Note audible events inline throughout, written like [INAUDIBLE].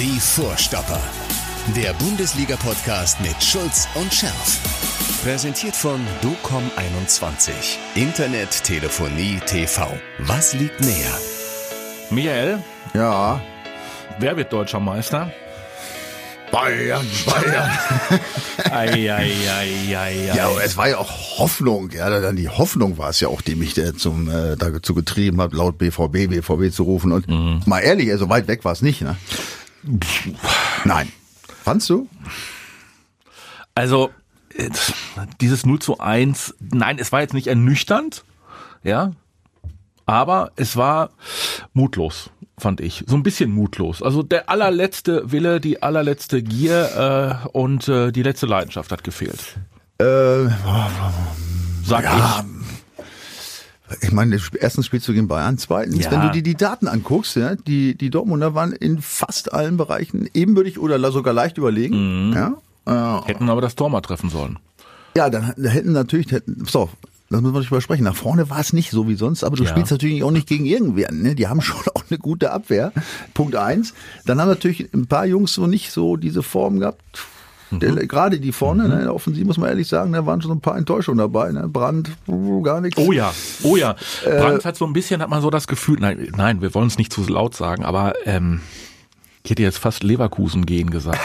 Die Vorstopper. Der Bundesliga-Podcast mit Schulz und Scherf. Präsentiert von DOCOM21. Internet, Telefonie, TV. Was liegt näher? Michael, Ja. wer wird deutscher Meister? Bayern, Bayern. [LAUGHS] Eieieiei. Ja, aber es war ja auch Hoffnung. Ja, dann die Hoffnung war es ja auch, die mich da zum äh, dazu getrieben hat, laut BVB, BVB zu rufen. Und mal ehrlich, also weit weg war es nicht. Ne? Nein. Fandst du? Also, äh, dieses 0 zu 1, nein, es war jetzt nicht ernüchternd, ja, aber es war mutlos, fand ich. So ein bisschen mutlos. Also der allerletzte Wille, die allerletzte Gier äh, und äh, die letzte Leidenschaft hat gefehlt. Äh, Sag ja, ich meine, erstens spielst du gegen Bayern, zweitens, Ja. wenn du dir die Daten anguckst, ja, die, die Dortmunder waren in fast allen Bereichen ebenbürtig oder sogar leicht überlegen. Ja, ich. Hätten aber das Tor mal treffen sollen. Ja, dann da hätten natürlich, hätten, auf, das müssen wir nicht übersprechen. Nach vorne war es nicht so wie sonst, aber du Ja. spielst natürlich auch nicht gegen irgendwen. Ne? Die haben [LAUGHS] schon auch eine gute Abwehr. Punkt eins. Dann haben natürlich ein paar Jungs so nicht so diese Form gehabt. Der, gerade die vorne, ne, in der Offensiv muss man ehrlich sagen, da waren schon ein paar Enttäuschungen dabei. Ne? Brand, gar nichts. Oh ja, oh ja. Brandt hat so ein bisschen, hat man so das Gefühl, nein, nein, wir wollen es nicht zu laut sagen, aber ähm, ich hätte jetzt fast Leverkusen gehen gesagt.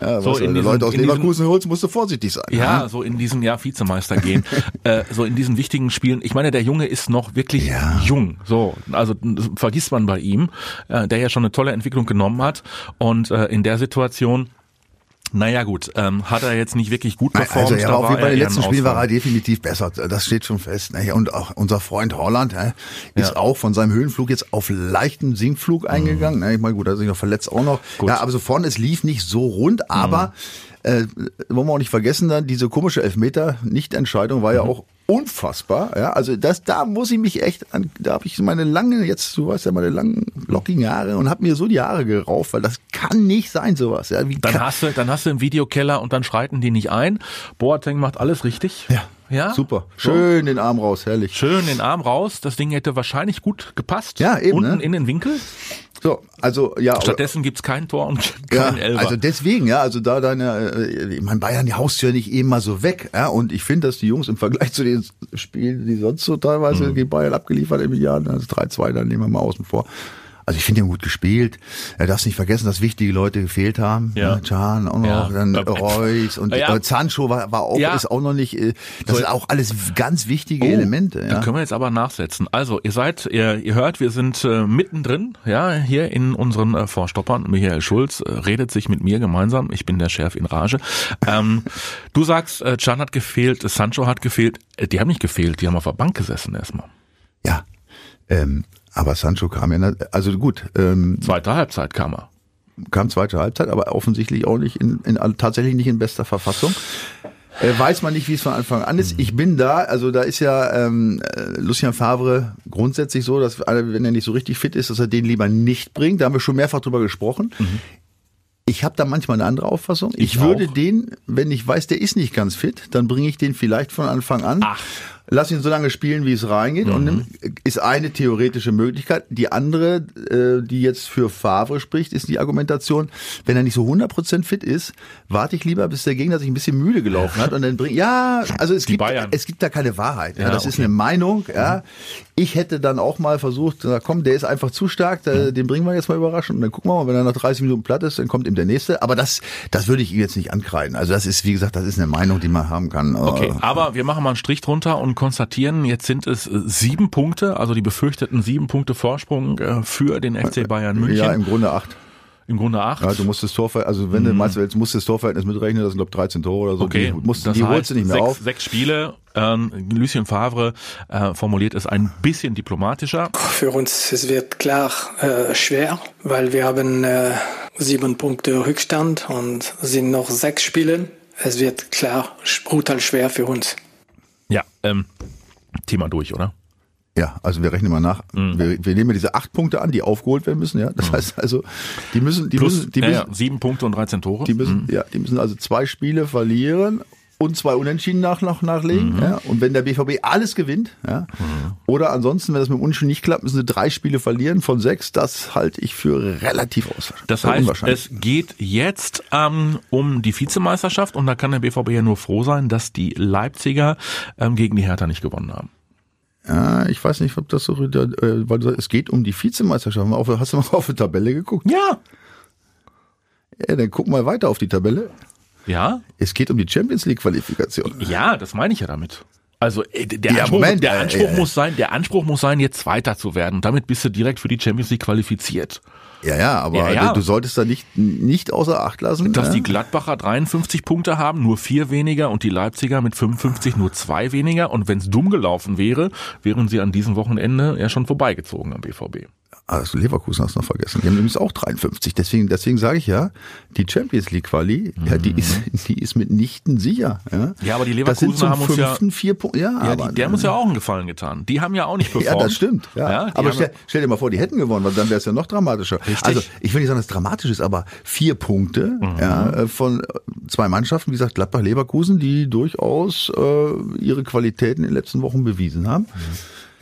Ja, Ja, so du diesen- Leute aus in diesen- Leverkusen holst, musst du vorsichtig sein. Ja, ne? so in diesen ja Vizemeister gehen, [LAUGHS] äh, so in diesen wichtigen Spielen. Ich meine, der Junge ist noch wirklich Ja. jung. So, also das vergisst man bei ihm, äh, der ja schon eine tolle Entwicklung genommen hat und äh, in der Situation. Naja gut, ähm, hat er jetzt nicht wirklich gut performt. Also ja, da auf jeden war Fall er im eher letzten Spiel war er definitiv besser. Das steht schon fest. Ne? Und auch unser Freund Holland ne, ist Ja. auch von seinem Höhenflug jetzt auf leichten Sinkflug eingegangen. Ne? Ich meine, gut, er ist sich noch verletzt auch noch. Gut. Ja, aber so vorne, es lief nicht so rund, aber äh, wollen wir auch nicht vergessen, dann diese komische Elfmeter-Nichtentscheidung war ja auch unfassbar. Ja, also das, da muss ich mich echt an, da habe ich meine lange, jetzt, du weißt ja, meine langen, lockigen Haare und habe mir so die Haare gerauft, weil das kann nicht sein, sowas. Ja, Dann hast du, dann hast du im Videokeller und dann schreiten die nicht ein. Boateng macht alles richtig. ja, Ja. super. So. Schön den Arm raus, herrlich. Schön den Arm raus. Das Ding hätte wahrscheinlich gut gepasst. Ja, eben, Unten ne? in den Winkel. So, also ja, Stattdessen gibt's kein Tor und ja, kein Elfer. also deswegen, ja, also da deine, äh, ich meine, Bayern, die haust ja nicht eben mal so weg, ja, und ich finde, dass die Jungs im Vergleich zu den Spielen, die sonst so teilweise Mhm. gegen Bayern abgeliefert im Jahr, das 3-2, dann nehmen wir mal außen vor. Also ich finde, haben gut gespielt. Er darf nicht vergessen, dass wichtige Leute gefehlt haben. Ja. Ne, Can auch noch, Ja. dann Reus und ja. Sancho war, war auch, Ja. ist auch noch nicht, äh, das So. sind auch alles ganz wichtige Oh, Elemente. Ja. können wir jetzt aber nachsetzen. Also, ihr seid, ihr, ihr hört, wir sind äh, mittendrin, ja, hier in unseren äh, Vorstoppern. Michael Schulz äh, redet sich mit mir gemeinsam. Ich bin der Chef in Rage. Ähm, [LAUGHS] du sagst, äh, Can hat gefehlt, Sancho hat gefehlt. Äh, die haben nicht gefehlt, die haben auf der Bank gesessen erstmal. ja. Ähm, aber Sancho kam ja, also gut, ähm, Zweite Halbzeit kam er. kam zweite Halbzeit, aber offensichtlich auch nicht in, in tatsächlich nicht in bester Verfassung. Äh, weiß man nicht, wie es von Anfang an ist. Ich bin da, also da ist ja ähm, äh, Lucien Favre grundsätzlich so, dass wenn er nicht so richtig fit ist, dass er den lieber nicht bringt. Da haben wir schon mehrfach drüber gesprochen. Ich habe da manchmal eine andere Auffassung. Ich, Ich würde auch. den, wenn ich weiß, der ist nicht ganz fit, dann bringe ich den vielleicht von Anfang an. Ach. Lass ihn so lange spielen, wie es reingeht. Und nimm, ist eine theoretische Möglichkeit. Die andere, äh, die jetzt für Favre spricht, ist die Argumentation, wenn er nicht so 100% fit ist, warte ich lieber, bis der Gegner sich ein bisschen müde gelaufen hat und dann bringt, ja, also es Die gibt, Bayern. es gibt da keine Wahrheit. Ja, Ja, das ist okay. eine Meinung, ja. Ich hätte dann auch mal versucht, na komm, der ist einfach zu stark, da, den bringen wir jetzt mal überraschen und dann gucken wir mal, wenn er nach 30 Minuten platt ist, dann kommt ihm der nächste. Aber das, das würde ich ihm jetzt nicht ankreiden. Also das ist, wie gesagt, das ist eine Meinung, die man haben kann. Okay, Äh, aber wir machen mal einen Strich drunter und konstatieren, jetzt sind es äh, sieben Punkte, also die befürchteten sieben Punkte Vorsprung äh, für den FC Bayern München. Ja, im Grunde acht. Im Grunde acht. Ja, du musst das Torverhältnis, also wenn du meinst, jetzt musst du das Torverhältnis mitrechnen, das sind glaube 13 Tore oder so. Okay, die, musst, das die heißt, holst du nicht mehr sechs, auf. sechs Spiele. Ähm, Lucien Favre äh, formuliert es ein bisschen diplomatischer. Für uns es wird klar äh, schwer, weil wir haben äh, sieben Punkte Rückstand und sind noch sechs Spiele. Es wird klar brutal schwer für uns. Ja, ähm, Thema durch, oder? Ja, also wir rechnen mal nach. Mhm. Wir, wir nehmen diese acht Punkte an, die aufgeholt werden müssen. Ja, das heißt also, die müssen, die Plus müssen, die müssen, ja, sieben Punkte und 13 Tore. die müssen, ja, die müssen also zwei Spiele verlieren und zwei Unentschieden nach, nach, nachlegen. Mhm. Ja. Und wenn der BVB alles gewinnt, ja, oder ansonsten, wenn das mit dem Unentschieden nicht klappt, müssen sie drei Spiele verlieren von sechs. Das halte ich für relativ aus. Das heißt, es geht jetzt ähm, um die Vizemeisterschaft und da kann der BVB ja nur froh sein, dass die Leipziger ähm, gegen die Hertha nicht gewonnen haben. Ja, ich weiß nicht, ob das so, äh, weil du sagst, es geht um die Vizemeisterschaft. Hast du mal auf die Tabelle geguckt? Ja. Ja, dann guck mal weiter auf die Tabelle. Ja? Es geht um die Champions League Qualifikation. Ja, das meine ich ja damit. Also äh, der Ja, Anspruch, Moment, der äh, Anspruch äh, muss sein, der Anspruch muss sein, jetzt Zweiter zu werden. Damit bist du direkt für die Champions League qualifiziert. Ja, ja, aber Ja, ja. du solltest da nicht, nicht außer Acht lassen. Dass ja? die Gladbacher 53 Punkte haben, nur vier weniger und die Leipziger mit 55 nur zwei weniger. Und wenn es dumm gelaufen wäre, wären sie an diesem Wochenende ja schon vorbeigezogen am BVB. Also Leverkusen hast du noch vergessen. Die haben übrigens auch 53. Deswegen, deswegen sage ich ja, die Champions League Quali, ja, die ist, die ist mitnichten sicher. Ja, Mhm. Ja, aber die das sind haben uns ja- fünften vier Punkte. Ja, Ja, aber, die, der haben uns ja auch einen Gefallen getan. Die haben ja auch nicht [LAUGHS] Ja, performt. das stimmt. Ja. Ja, die aber stell, stell dir mal vor, die hätten gewonnen, weil dann wäre es ja noch dramatischer. Richtig. Also ich will nicht sagen, dass es dramatisch ist, aber vier Punkte Mhm. ja, äh, von äh, zwei Mannschaften, wie gesagt, Gladbach, Leverkusen, die durchaus äh, ihre Qualitäten in den letzten Wochen bewiesen haben.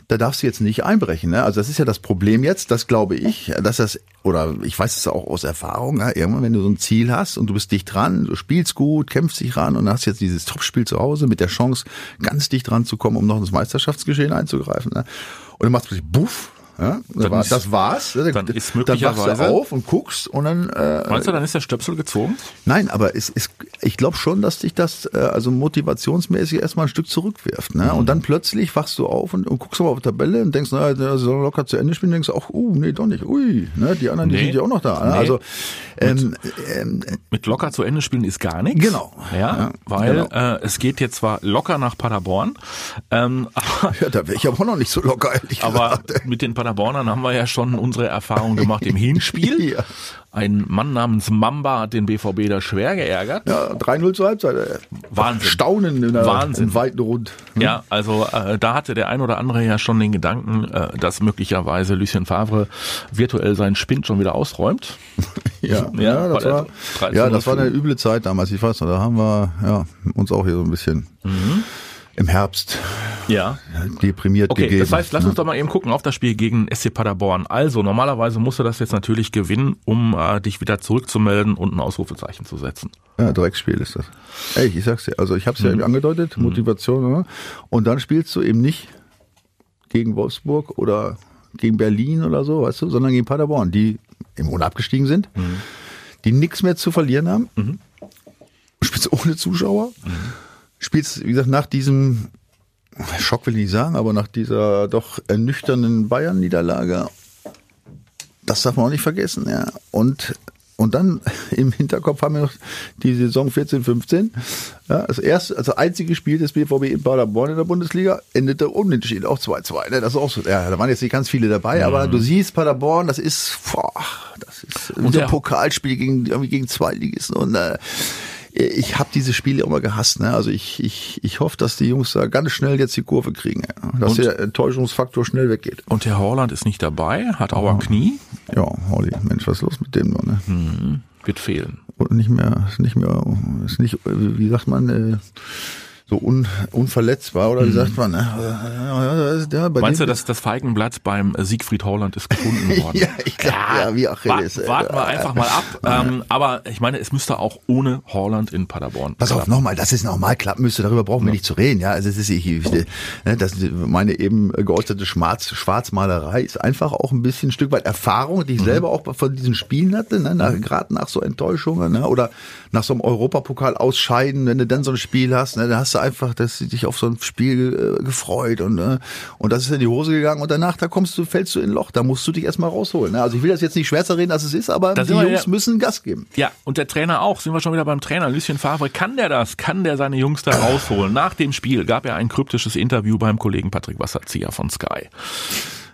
Da darfst du jetzt nicht einbrechen. Ne? Also das ist ja das Problem jetzt, das glaube ich, dass das, oder ich weiß es auch aus Erfahrung, ja, irgendwann, wenn du so ein Ziel hast und du bist dicht dran, du spielst gut, kämpfst dich ran und hast jetzt dieses Topspiel zu Hause mit der Chance, ganz dicht dran zu kommen, um noch ins Meisterschaftsgeschehen einzugreifen. Ne? Und dann machst du plötzlich buff, ja, Dann war, ist- das war's. Ja, dann ist dann wachst möglicherweise- du auf und guckst und dann äh, Meinst du, dann ist der Stöpsel gezogen? Nein, aber es ist, ich glaube schon, dass dich das äh, also motivationsmäßig erstmal ein Stück zurückwirft. Ne? Und dann plötzlich wachst du auf und, und guckst mal auf die Tabelle und denkst, na, der soll locker zu Ende spielen, denkst auch, uh, nee, doch nicht, ui, ne? die anderen, die Nee. sind ja auch noch da. Ne? Nee. Also ähm, ähm, Mit locker zu Ende spielen ist gar nichts. Genau. Ja, Ja, weil genau. äh, es geht jetzt zwar locker nach Paderborn, ähm, [LAUGHS] aber, ja, da wäre ich aber noch nicht so locker, ehrlich aber gesagt. mit den Paderbornern haben wir ja schon unsere Erfahrung gemacht im Hinspiel. [LAUGHS] Ja. Ein Mann namens Mamba hat den BVB da schwer geärgert. Ja, 3-0 zur Halbzeit. Äh, Wahnsinn. Staunen in der Wahnsinn. im weiten Rund. Ja, also äh, da hatte der ein oder andere ja schon den Gedanken, äh, dass möglicherweise Lucien Favre virtuell seinen Spind schon wieder ausräumt. [LAUGHS] Ja, Ja, ja, das war, 13 ja, das war eine üble Zeit damals. Ich weiß noch, da haben wir ja, uns auch hier so ein bisschen im Herbst Ja. deprimiert Okay, gegeben. das heißt, lass ne? uns doch mal eben gucken auf das Spiel gegen SC Paderborn. Also, normalerweise musst du das jetzt natürlich gewinnen, um äh, dich wieder zurückzumelden und ein Ausrufezeichen zu setzen. Ja, Drecksspiel ist das. Ey, ich sag's dir, also ich habe es ja eben angedeutet, Motivation, ne? und dann spielst du eben nicht gegen Wolfsburg oder gegen Berlin oder so, weißt du, sondern gegen Paderborn, die im Grunde abgestiegen sind, die nichts mehr zu verlieren haben. Spielst ohne Zuschauer. Spielst, wie gesagt, nach diesem Schock will ich nicht sagen, aber nach dieser doch ernüchternden Bayern-Niederlage, das darf man auch nicht vergessen, ja. Und, und dann [LAUGHS] im Hinterkopf haben wir noch die Saison 14, 15. Ja, das erste, also einzige Spiel des BVB in Paderborn in der Bundesliga endete unentschieden, auch 2-2. Ne? Das ist auch so, ja, da waren jetzt nicht ganz viele dabei, aber du siehst Paderborn, das ist, boah, das ist wie so ein Pokalspiel gegen, irgendwie gegen Zweitligisten und, äh, ich habe diese Spiele immer gehasst. Ne? Also ich, ich, ich hoffe, dass die Jungs da ganz schnell jetzt die Kurve kriegen. Dass Und- der Enttäuschungsfaktor schnell weggeht. Und der Holland ist nicht dabei, hat Auer Knie, Ja, Holly, Mensch, was ist los mit dem? noch, Ne? Hm. wird fehlen. Und nicht mehr, ist nicht mehr, ist nicht, wie sagt man, äh, so un, unverletzbar oder wie sagt man? Ne? Ja, ja, ja, ja, Mhm. Meinst du, dass das Feigenblatt beim äh, Siegfried Holland ist gefunden [LAUGHS] worden? Ja, ich glaub, ja, wie Achilles, wa-. Warten wir einfach mal ab. Ähm, aber ich meine, es müsste auch ohne Holland in Paderborn. Pass auf, nochmal, dass es normal klappen müsste, darüber brauchen wir nicht zu reden. Ja, also es ist, ich, ne, das, meine eben geäußerte Schwarz, Schwarzmalerei ist einfach auch ein bisschen ein Stück weit Erfahrung, die ich selber auch von diesen Spielen hatte, ne, nach, gerade nach so Enttäuschungen, ne, oder nach so einem Europapokal ausscheiden, wenn du dann so ein Spiel hast, ne, dann hast du einfach, dass du dich auf so ein Spiel äh, gefreut und ne, und das ist in die Hose gegangen und danach da kommst du, fällst du in ein Loch, da musst du dich erstmal rausholen. Ne? Also ich will das jetzt nicht schwärzer reden, als es ist, aber Da die Jungs ja- müssen Gas geben. Ja, und der Trainer auch. Sind wir schon wieder beim Trainer. Lucien Favre, kann der das? Kann der seine Jungs da rausholen? Nach dem Spiel gab er ein kryptisches Interview beim Kollegen Patrick Wasserzieher von Sky.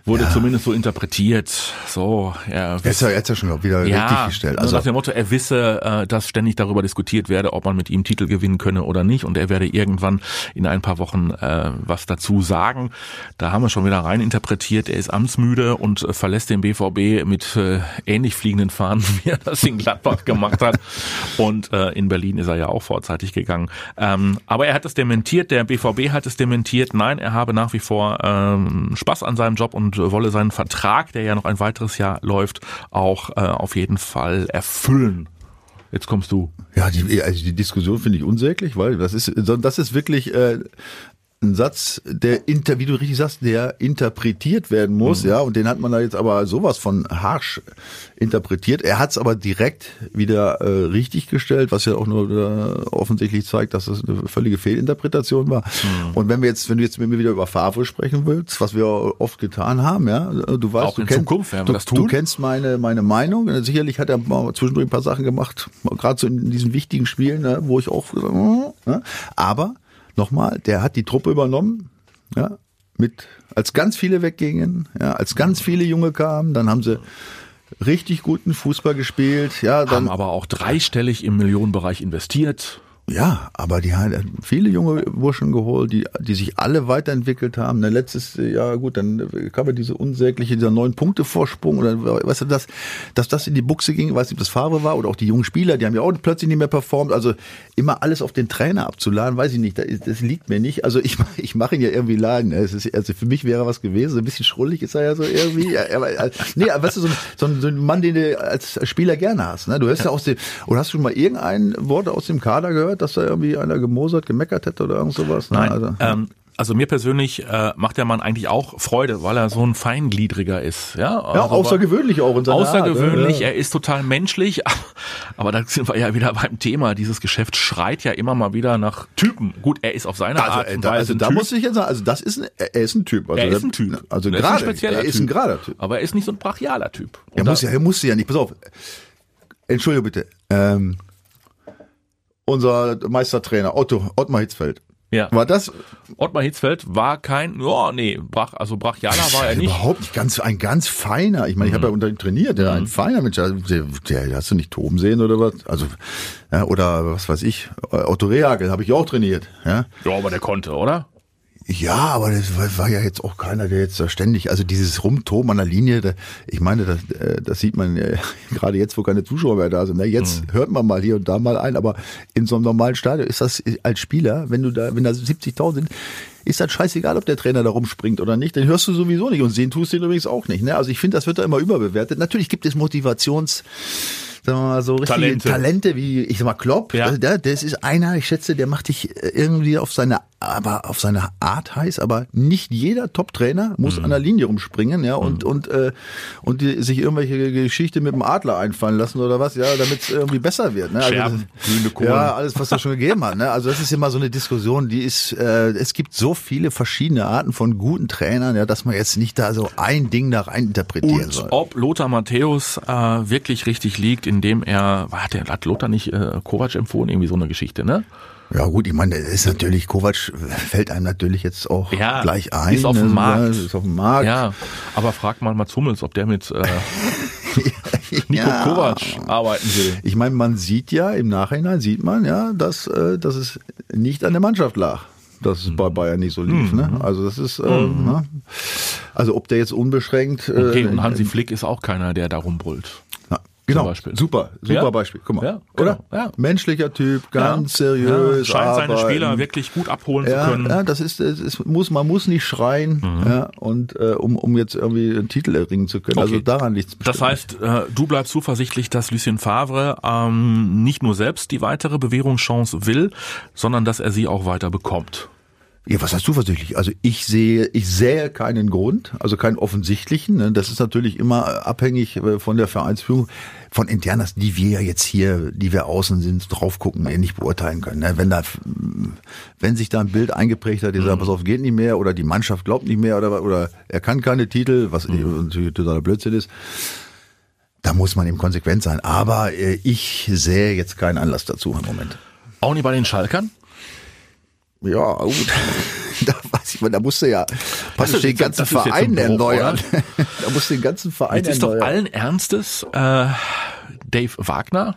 Wurde zumindest so interpretiert. So, er Jetzt, ja, jetzt ja schon wieder ja, richtig gestellt. Also Also nach dem Motto, er wisse, äh, dass ständig darüber diskutiert werde, ob man mit ihm Titel gewinnen könne oder nicht, und er werde irgendwann in ein paar Wochen äh, was dazu sagen. Da haben wir schon wieder rein interpretiert. Er ist amtsmüde und äh, verlässt den BVB mit äh, ähnlich fliegenden Fahnen, [LAUGHS] wie er das in Gladbach gemacht hat. Und äh, in Berlin ist er ja auch vorzeitig gegangen. Ähm, aber er hat es dementiert. Der BVB hat es dementiert. Nein, er habe nach wie vor ähm, Spaß an seinem Job und wolle seinen Vertrag, der ja noch ein weiteres Jahr läuft, auch äh, auf jeden Fall erfüllen. Jetzt kommst du. Ja, die, also die Diskussion finde ich unsäglich, weil das ist, das ist wirklich äh, ein Satz, der inter, wie du richtig sagst, der interpretiert werden muss, ja, und den hat man da jetzt aber sowas von harsch interpretiert. Er hat es aber direkt wieder äh, richtig gestellt, was ja auch nur äh, offensichtlich zeigt, dass das eine völlige Fehlinterpretation war. Und wenn wir jetzt, wenn du jetzt mit mir wieder über Favre sprechen willst, was wir oft getan haben, ja, du weißt, Auch du in kennst, Zukunft werden wir du, das du tun. kennst meine meine Meinung. Sicherlich hat er mal zwischendurch ein paar Sachen gemacht, gerade so in diesen wichtigen Spielen, ne, wo ich auch, äh, ne? aber nochmal, der hat die Truppe übernommen, ja, mit als ganz viele weggingen, ja, als ganz viele Junge kamen, dann haben sie richtig guten Fußball gespielt, ja, dann Haben aber auch dreistellig im Millionenbereich investiert. Ja, aber die haben viele junge Burschen geholt, die, die sich alle weiterentwickelt haben. Dann letztes Jahr, gut, dann kam ja diese unsägliche, dieser neun Punkte Vorsprung oder weißt du, dass, dass das in die Buchse ging, weiß nicht, ob das Farbe war oder auch die jungen Spieler, die haben ja auch plötzlich nicht mehr performt. Also immer alles auf den Trainer abzuladen, weiß ich nicht, das, das liegt mir nicht. Also ich, [LAUGHS] ich mache ihn ja irgendwie laden. Es ist, also für mich wäre was gewesen, ein bisschen schrullig ist er ja so irgendwie. Aber, nee, aber weißt du, so ein, so ein, so ein Mann, den du als Spieler gerne hast. Ne? Du hörst ja, aus dem, oder hast du schon mal irgendein Wort aus dem Kader gehört, dass da irgendwie einer gemosert, gemeckert hätte oder irgend sowas? Ne? Nein, Also, ähm, also mir persönlich äh, macht der Mann eigentlich auch Freude, weil er so ein Feingliedriger ist. Ja, ja, also, außergewöhnlich auch in seiner Außergewöhnlich, Art, ne? er ist total menschlich, [LAUGHS] aber da sind wir ja wieder beim Thema. Dieses Geschäft schreit ja immer mal wieder nach Typen. Gut, er ist auf seine Also, Art und da, Weise also ein da Typ. muss ich jetzt sagen, also das ist ein, er ist ein Typ. Also er ist ein Typ. Also Er ist gerade, ein spezieller er ist ein gerader Typ. Aber er ist nicht so ein brachialer Typ. Er muss ja, er musste ja nicht. Pass auf. Entschuldigung bitte. Ähm, unser Meistertrainer Otto Ottmar Hitzfeld. ja. War das Ottmar Hitzfeld war kein, ja, nee, brach, also brachialer war er nicht. überhaupt nicht ganz ein ganz feiner? Ich meine, ich habe ja unter ihm trainiert. Ja, ein feiner Mensch. Also, Der, der, hast du nicht toben sehen oder was? Also ja, oder was weiß ich. Otto Rehagel habe ich auch trainiert. Ja. Ja, aber der konnte, oder? Ja, aber das war, war ja jetzt auch keiner, der jetzt da ständig, also dieses Rumtoben an der Linie, da, ich meine, das, äh, das sieht man äh, [LAUGHS] gerade jetzt, wo keine Zuschauer mehr da sind. Ne? Jetzt hört man mal hier und da mal ein, aber in so einem normalen Stadion ist das als Spieler, wenn du da, wenn da 70.000 sind, ist das scheißegal, ob der Trainer da rumspringt oder nicht. Den hörst du sowieso nicht und sehen tust du ihn übrigens auch nicht. Ne? Also ich finde, das wird da immer überbewertet. Natürlich gibt es Motivations sagen wir mal so richtige Talente. Talente, wie ich sag mal Klopp, Ja. also der, das ist einer, ich schätze, der macht dich äh, irgendwie auf seine aber auf seine Art heiß, aber nicht jeder Top-Trainer muss Mhm. an der Linie rumspringen, ja, und und äh, und die, sich irgendwelche Geschichte mit dem Adler einfallen lassen oder was, ja, damit es irgendwie besser wird, ne? Scherben, das- glühende Kohlen. ja, alles, was da schon gegeben hat, ne? Also das ist immer so eine Diskussion, die ist, äh, es gibt so viele verschiedene Arten von guten Trainern, ja, dass man jetzt nicht da so ein Ding da rein interpretieren Und soll. ob Lothar Matthäus äh, wirklich richtig liegt, indem er, hat, der, hat Lothar nicht äh, Kovac empfohlen, irgendwie so eine Geschichte, ne? Ja gut, ich meine, das ist natürlich, Kovac fällt einem natürlich jetzt auch Ja, gleich ein. ist auf dem ne? Markt. Ja, Ist auf dem Markt. Ja, aber frag mal Mats Hummels, ob der mit äh, [LAUGHS] Nico Ja. Kovac arbeiten will. Ich meine, man sieht ja, im Nachhinein sieht man ja, dass, äh, dass es nicht an der Mannschaft lag. Dass es bei Bayern nicht so lief. Mhm. Ne? Also das ist, äh, ne? also ob der jetzt unbeschränkt. Äh, Okay, und Hansi Flick ist auch keiner, der da rumbrüllt. Genau, Beispiel. super, super Ja. Beispiel. Guck mal, Ja, oder? genau, ja. Menschlicher Typ, ganz seriös. scheint seine. Spieler wirklich gut abholen zu können. ja, das ist, es muss, man muss nicht schreien, Mhm. ja, und äh, um, um jetzt irgendwie einen Titel erringen zu können. Also Okay. daran liegt Das heißt, äh, du bleibst zuversichtlich, dass Lucien Favre ähm, nicht nur selbst die weitere Bewährungschance will, sondern dass er sie auch weiter bekommt. Ja, was heißt zuversichtlich? Also ich sehe, ich sehe keinen Grund, also keinen offensichtlichen. Ne? Das ist natürlich immer abhängig äh, von der Vereinsführung, von Internas, die wir ja jetzt hier, die wir außen sind, drauf gucken, eh nicht beurteilen können. Ne? Wenn da, wenn sich da ein Bild eingeprägt hat, die sagt, pass auf, geht nicht mehr, oder die Mannschaft glaubt nicht mehr, oder, oder er kann keine Titel, was natürlich totaler Blödsinn ist. Da muss man eben konsequent sein. Aber äh, ich sehe jetzt keinen Anlass dazu im Moment. Auch nicht bei den Schalkern? Ja, gut. [LAUGHS] da weiß ich da musste ja praktisch den ganzen jetzt Verein erneuern. [LAUGHS] da musste den ganzen Verein Jetzt ist doch erneuern. allen Ernstes äh, Dave Wagner,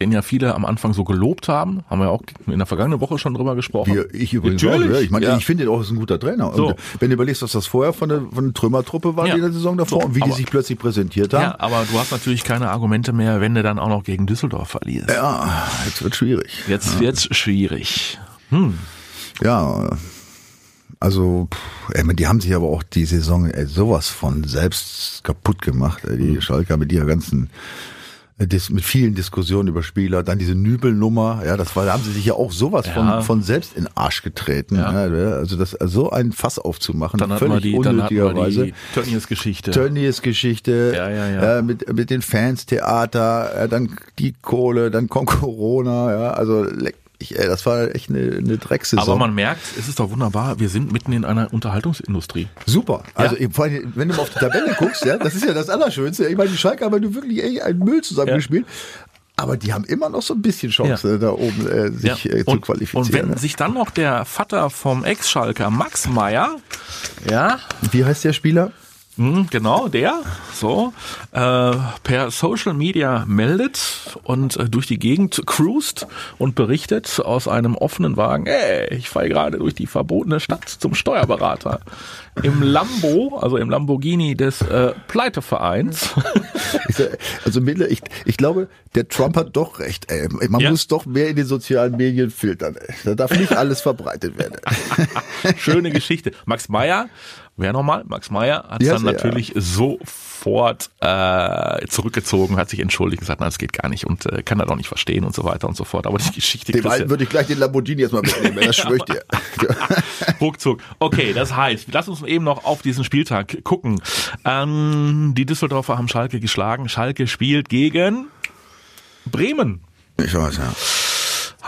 den ja viele am Anfang so gelobt haben, haben wir auch in der vergangenen Woche schon drüber gesprochen. Wir, ich übrigens Natürlich, auch, ja. Ich meine, ja. ich finde ihn auch ist ein guter Trainer. So. Wenn du überlegst, was das vorher von der, von der Trümmertruppe war, Ja. die in der Saison davor, So, und wie die aber- sich plötzlich präsentiert haben. Ja, aber du hast natürlich keine Argumente mehr, wenn du dann auch noch gegen Düsseldorf verlierst. Ja, jetzt wird schwierig. Jetzt wird's schwierig. Ja, also, ey, die haben sich aber auch die Saison ey, sowas von selbst kaputt gemacht. Ey, Mhm. die Schalker mit ihrer ganzen, äh, mit vielen Diskussionen über Spieler, dann diese Nübelnummer, ja, das war, da haben sie sich ja auch sowas Ja. von, von selbst in Arsch getreten. Ja. Ja. also das, so ein Fass aufzumachen, Dann völlig die, unnötigerweise. Tönnies Geschichte. Tönnies Geschichte, Ja, ja, ja. Äh, mit, mit den Fans, Theater, äh, dann die Kohle, dann kommt [LAUGHS] Corona, ja, also leck mich, ey, das war echt eine, eine Drecksaison. Aber man merkt, es ist doch wunderbar, wir sind mitten in einer Unterhaltungsindustrie. Super. Also Ja. ich- vor allem, wenn du mal auf die Tabelle guckst, ja, das ist ja das Allerschönste. Ich meine, die Schalke haben ja wirklich ey, einen Müll zusammengespielt. Aber die haben immer noch so ein bisschen Chance, Ja. da oben äh, sich äh, zu und, qualifizieren. und wenn ne? sich dann noch der Vater vom Ex-Schalker, Max Meyer, ja, Wie heißt der Spieler? Hm, genau, der, so, äh, per Social Media meldet und äh, durch die Gegend cruist und berichtet aus einem offenen Wagen, ey, ich fahre gerade durch die verbotene Stadt zum Steuerberater. Im Lambo, also im Lamborghini des äh, Pleitevereins. [LAUGHS] Sag, Also Miller, ich, ich glaube, der Trump hat doch recht. Ey. Man Ja. muss doch mehr in den sozialen Medien filtern. Ey. Da darf nicht alles verbreitet werden. [LAUGHS] Schöne Geschichte. Max Meyer, wer nochmal? Max Meyer hat Ja, dann natürlich sofort äh, zurückgezogen, hat sich entschuldigt, gesagt, nein, das geht gar nicht und äh, kann das auch nicht verstehen und so weiter und so fort. Aber die Geschichte Dem Alten würde ich gleich den Lamborghini erstmal mitnehmen, das [LAUGHS] schwöre ich dir. [LAUGHS] ruckzuck. Okay, das heißt, lass uns eben noch auf diesen Spieltag gucken. Ähm, die Düsseldorfer haben Schalke geschlagen. Schalke spielt gegen Bremen. Ich weiß, ja.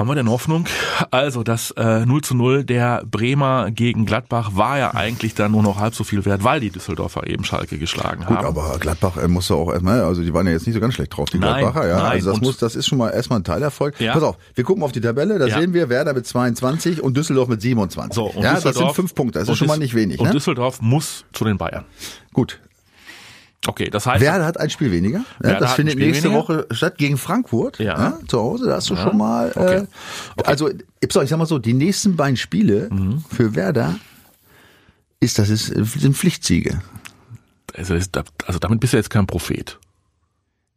Haben wir denn Hoffnung? Also das äh, 0 zu 0 der Bremer gegen Gladbach war ja eigentlich dann nur noch halb so viel wert, weil die Düsseldorfer eben Schalke geschlagen Gut, haben. aber Gladbach äh, musste auch erstmal, also die waren ja jetzt nicht so ganz schlecht drauf, die Nein, Gladbacher, ja. nein, also das muss, das ist schon mal erstmal ein Teilerfolg. Ja. Pass auf, wir gucken auf die Tabelle, da Ja. sehen wir Werder mit 22 und Düsseldorf mit 27. so, und ja, das sind fünf Punkte, das ist schon mal nicht wenig. Und Ne? Düsseldorf muss zu den Bayern. Gut, Okay, das heißt, Werder hat ein Spiel weniger. Ja, das findet nächste weniger. Woche statt gegen Frankfurt. Ja. zu Hause, da hast du Ja. schon mal. Okay. Äh, Also, ich sag mal so, die nächsten beiden Spiele Mhm. für Werder ist das ist, sind Pflichtsiege. also, ist, also damit bist du jetzt kein Prophet.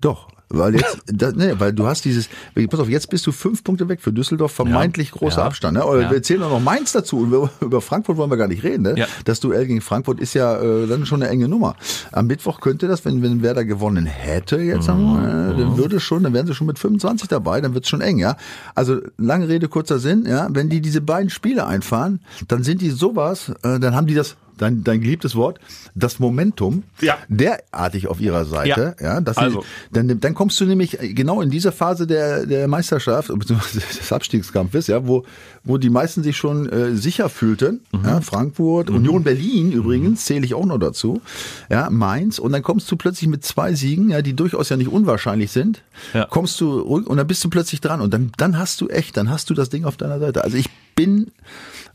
Doch, weil jetzt, [LAUGHS] das, nee, weil du hast dieses, pass auf, jetzt bist du fünf Punkte weg für Düsseldorf, vermeintlich Ja, großer ja, Abstand. Ne? Ja. wir zählen auch noch Mainz dazu und wir, über Frankfurt wollen wir gar nicht reden. Ne? Ja. Das Duell gegen Frankfurt ist ja äh, dann schon eine enge Nummer. Am Mittwoch könnte das, wenn, wenn Werder gewonnen hätte, jetzt Mhm. äh, dann würde schon, dann wären sie schon mit 25 dabei, dann wird's schon eng, ja. Also lange Rede, kurzer Sinn, ja, wenn die diese beiden Spiele einfahren, dann sind die sowas, äh, dann haben die das, dein, dein geliebtes Wort, das Momentum Ja. derartig auf ihrer Seite, ja, dass sie, Also. dann, dann kommst du nämlich genau in dieser Phase der, der Meisterschaft, beziehungsweise [LAUGHS] des Abstiegskampfes, ja, wo, wo die meisten sich schon äh, sicher fühlten. Mhm. Ja, Frankfurt, Union Berlin übrigens, zähle ich auch noch dazu. Ja, Mainz. Und dann kommst du plötzlich mit zwei Siegen, ja, die durchaus ja nicht unwahrscheinlich sind, Ja. kommst du und dann bist du plötzlich dran. Und dann, dann hast du echt, dann hast du das Ding auf deiner Seite. Also ich bin,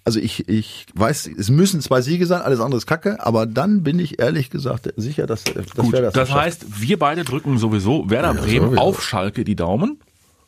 also ich, ich weiß, es müssen zwei Siege sein, alles andere ist Kacke, aber dann bin ich ehrlich gesagt sicher, dass, dass Gut, das das heißt, wir beide drücken sowieso Werder Ja, Bremen sowieso. auf Schalke die Daumen.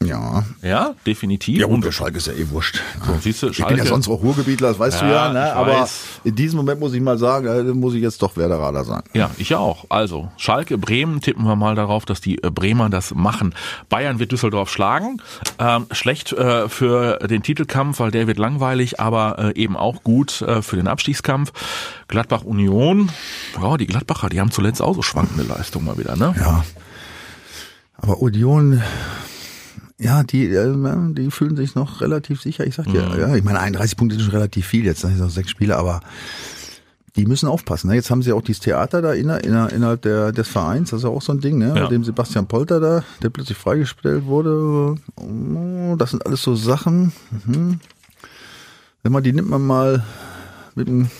Ja. Ja, definitiv. Ja, Und der Schalke ist ja eh wurscht. So, siehst du, ich bin ja Schalke- sonst auch Ruhrgebietler, das weißt du Ja, ja, ne? aber weiß. in diesem Moment muss ich mal sagen, äh, muss ich jetzt doch Werderader sagen. Ja, ich ja auch. Also, Schalke, Bremen tippen wir mal darauf, dass die äh, Bremer das machen. Bayern wird Düsseldorf schlagen. Ähm, schlecht äh, für den Titelkampf, weil der wird langweilig, aber äh, eben auch gut äh, für den Abstiegskampf. Gladbach Union, ja, die Gladbacher, die haben zuletzt auch so schwankende Leistung mal wieder, ne? Ja. Aber Union, ja, die, äh, die fühlen sich noch relativ sicher. Ich sag dir, Mhm. ja, ich meine, 31 Punkte sind schon relativ viel jetzt, das sind noch sechs Spiele, aber die müssen aufpassen. Ne? Jetzt haben sie auch dieses Theater da inner, inner, innerhalb der, des Vereins, das ist ja auch so ein Ding, ne? Ja. Mit dem Sebastian Polter da, der plötzlich freigestellt wurde. Oh, Das sind alles so Sachen. Mhm. Wenn man die nimmt man mal mit einem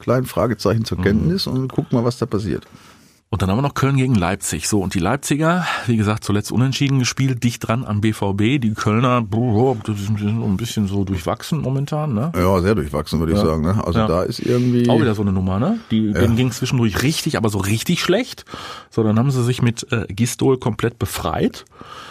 kleinen Fragezeichen zur Kenntnis und guckt mal, was da passiert. Und dann haben wir noch Köln gegen Leipzig. So, und die Leipziger, wie gesagt, zuletzt unentschieden gespielt, dicht dran am BVB. Die Kölner, das sind ein bisschen so durchwachsen momentan, ne? Ja, sehr durchwachsen, würde ich Ja. sagen. Ne? Also Ja. da ist irgendwie. Auch wieder so eine Nummer, ne? Die, Denen ging zwischendurch richtig, aber so richtig schlecht. So, dann haben sie sich mit äh, Gistol komplett befreit.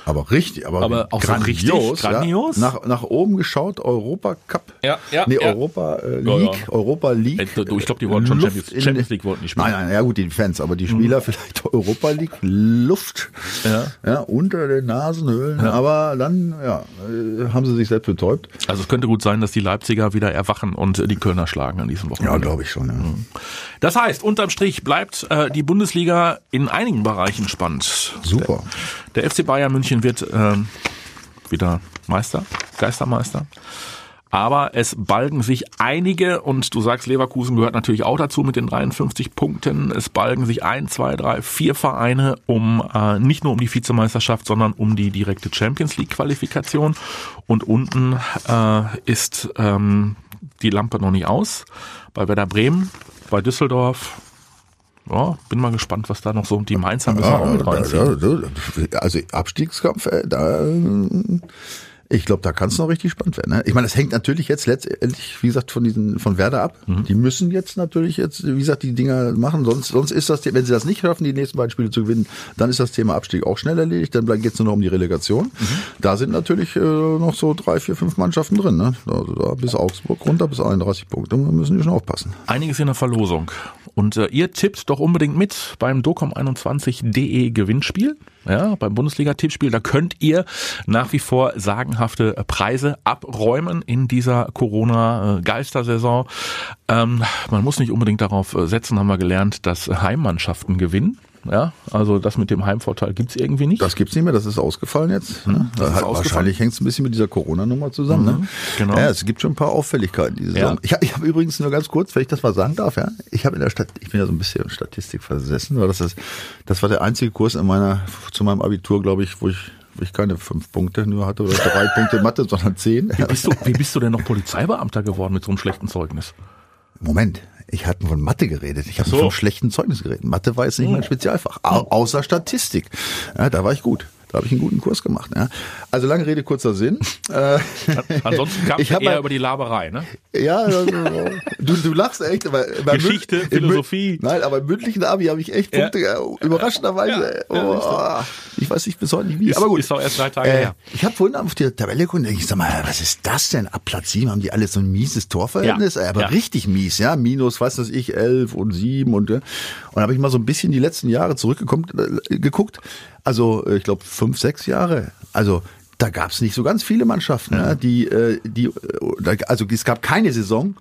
Aber richtig, aber, Aber auch so richtig ja. grandios. Nach, nach oben geschaut, Europa Cup. Ja, ja, Nee, ja. Europa äh, Ja, League, ja. Europa League. Äh, ich glaub, die wollten schon Champions- Champions League wollten die spielen. Mhm. Nein, nein, ja gut, die Fans, aber die Spieler vielleicht [LAUGHS] Europa League, Luft. Ja. Ja, unter den Nasenhöhlen. Aber dann, ja, äh, haben sie sich selbst betäubt. Also es könnte gut sein, dass die Leipziger wieder erwachen und äh, die Kölner schlagen an diesem Wochenende. Ja, glaube ich schon. Ja. Das heißt, unterm Strich bleibt äh, die Bundesliga in einigen Bereichen spannend. Super. Der FC Bayern München wird ähm, wieder Meister, Geistermeister. Aber es balgen sich einige, und du sagst, Leverkusen gehört natürlich auch dazu mit den 53 Punkten. Es balgen sich ein, zwei, drei, vier Vereine um äh, nicht nur um die Vizemeisterschaft, sondern um die direkte Champions League Qualifikation. Und unten äh, ist ähm, die Lampe noch nicht aus. Bei Werder Bremen, bei Düsseldorf. Ja, bin mal gespannt, was da noch so die Mainzer müssen auch mit reinziehen. also Abstiegskampf, äh, da, äh, ich glaube, da kann es noch richtig spannend werden. Ne? Ich meine, es hängt natürlich jetzt letztendlich, wie gesagt, von diesen von Werder ab. Mhm. Die müssen jetzt natürlich jetzt, wie gesagt, die Dinger machen. Sonst, sonst ist das, wenn sie das nicht schaffen, die nächsten beiden Spiele zu gewinnen, dann ist das Thema Abstieg auch schnell erledigt. Dann geht es nur noch um die Relegation. Mhm. Da sind natürlich äh, noch so drei, vier, fünf Mannschaften drin. Ne? Also da bis Augsburg runter bis 31 Punkte. Da müssen die schon aufpassen. Einiges in der Verlosung. Und äh, ihr tippt doch unbedingt mit beim docom21.de Gewinnspiel. Ja, beim Bundesliga-Tippspiel. Da könnt ihr nach wie vor sagenhafte Preise abräumen in dieser Corona-Geistersaison. Ähm, man muss nicht unbedingt darauf äh, setzen, haben wir gelernt, dass Heimmannschaften gewinnen. Ja, also das mit dem Heimvorteil gibt's irgendwie nicht. Das gibt's nicht mehr, das ist ausgefallen jetzt. Ne? das ist Halt, ausgefallen. wahrscheinlich hängt es ein bisschen mit dieser Corona-Nummer zusammen. ne? genau. Ja, es gibt schon ein paar Auffälligkeiten diese Ja. Ich, ich habe übrigens nur ganz kurz, wenn ich das mal sagen darf, ja, ich habe in der Stadt, ich bin ja so ein bisschen in Statistik versessen, weil das ist, das war der einzige Kurs in meiner zu meinem Abitur, glaube ich, wo ich wo ich keine fünf Punkte nur hatte oder drei [LAUGHS] Punkte Mathe, sondern zehn. Wie bist, du, wie bist du denn noch Polizeibeamter geworden mit so einem schlechten Zeugnis? Moment, ich hatte von Mathe geredet. Ich habe so. von schlechten Zeugnissen geredet. Mathe war jetzt nicht mein Spezialfach, au außer Statistik. Ja, da war ich gut. Da habe ich einen guten Kurs gemacht. Ja. Also lange Rede, kurzer Sinn. [LAUGHS] Äh, Ansonsten kam Ich es eher mal- über die Laberei, ne? ja, also, du, du lachst echt. Aber Geschichte, Philosophie. Nein, aber im mündlichen Abi habe ich echt Ja. Punkte, äh, überraschenderweise. oh, ich weiß nicht bis heute nicht wie. Ist, aber gut. ist auch erst drei Tage Äh, her. ich habe vorhin auf die Tabelle geguckt, ich sag mal, was ist das denn? Ab Platz 7 haben die alle so ein mieses Torverhältnis, Ja, aber ja. richtig mies, ja, minus, was weiß ich, 11 und 7 und äh, und habe ich mal so ein bisschen die letzten Jahre zurückgekommen äh, geguckt. Also, äh, ich glaube fünf, sechs Jahre. Also da gab es nicht so ganz viele Mannschaften, ja. die äh, die äh, also es gab keine Saison,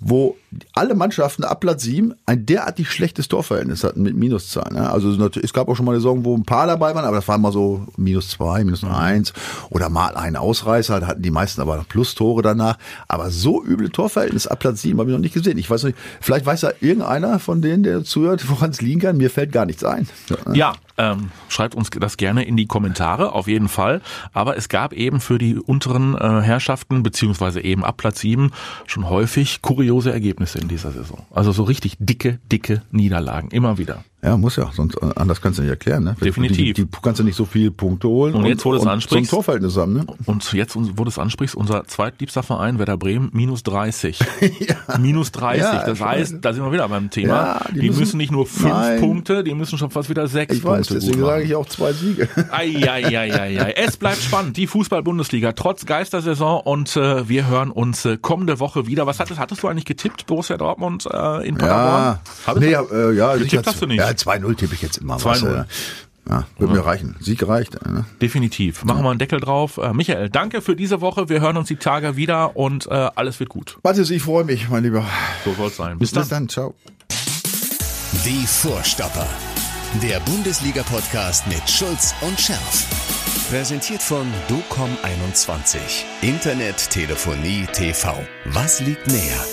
wo alle Mannschaften ab Platz 7 ein derartig schlechtes Torverhältnis hatten mit Minuszahlen. Ja. Also es gab auch schon mal eine Saison, wo ein paar dabei waren, aber das waren mal so minus zwei, minus eins oder mal ein Ausreißer, da hatten die meisten aber noch Plus-Tore danach. Aber so üble Torverhältnis ab Platz 7 habe ich noch nicht gesehen. Ich weiß nicht, vielleicht weiß ja irgendeiner von denen, der zuhört, woran es liegen kann. Mir fällt gar nichts ein. Ja, ähm, schreibt uns das gerne in die Kommentare, auf jeden Fall. Aber es gab eben für die unteren äh, Herrschaften, beziehungsweise eben ab Platz 7, schon häufig kuriose Ergebnisse in dieser Saison. Also so richtig dicke, dicke Niederlagen, immer wieder. Ja, muss ja, sonst äh, anders kannst du nicht erklären. Ne? Definitiv. Die, die kannst du nicht so viele Punkte holen Und jetzt, wo du es so ein ansprichst- Torverhältnis haben. Ne? Und jetzt, wo du es ansprichst, unser zweitliebster Verein, Werder Bremen, minus 30. [LAUGHS] Minus 30. Ja, das heißt, da sind wir wieder beim Thema. Ja, die, die müssen, müssen- nicht nur fünf Nein. Punkte, die müssen schon fast wieder sechs Ich weiß, Punkte deswegen gut machen. sage ich auch zwei Siege. [LAUGHS] Eieieiei. Es bleibt spannend, die Fußball-Bundesliga, trotz Geistersaison und äh, wir hören uns äh, kommende Woche wieder. Was hattest, hattest du eigentlich getippt, Borussia Dortmund äh, in Paderborn? Ja, Hab ich- nee, ja, äh, ja, Getippt hast du nicht? Ja, 2-0 tippe ich jetzt immer. 2-0. was, äh, Ja, wird mir reichen. Sieg reicht. äh, Ne? Definitiv. Machen wir einen Deckel drauf. Äh, Michael, danke für diese Woche. Wir hören uns die Tage wieder und äh, alles wird gut. Matthias, ich freue mich, mein Lieber. So soll's sein. Bis Bis dann. dann, ciao. Die Vorstopper. Der Bundesliga-Podcast mit Schulz und Scherf. Präsentiert von DOCOM21. Internet, Telefonie, TV. Was liegt näher?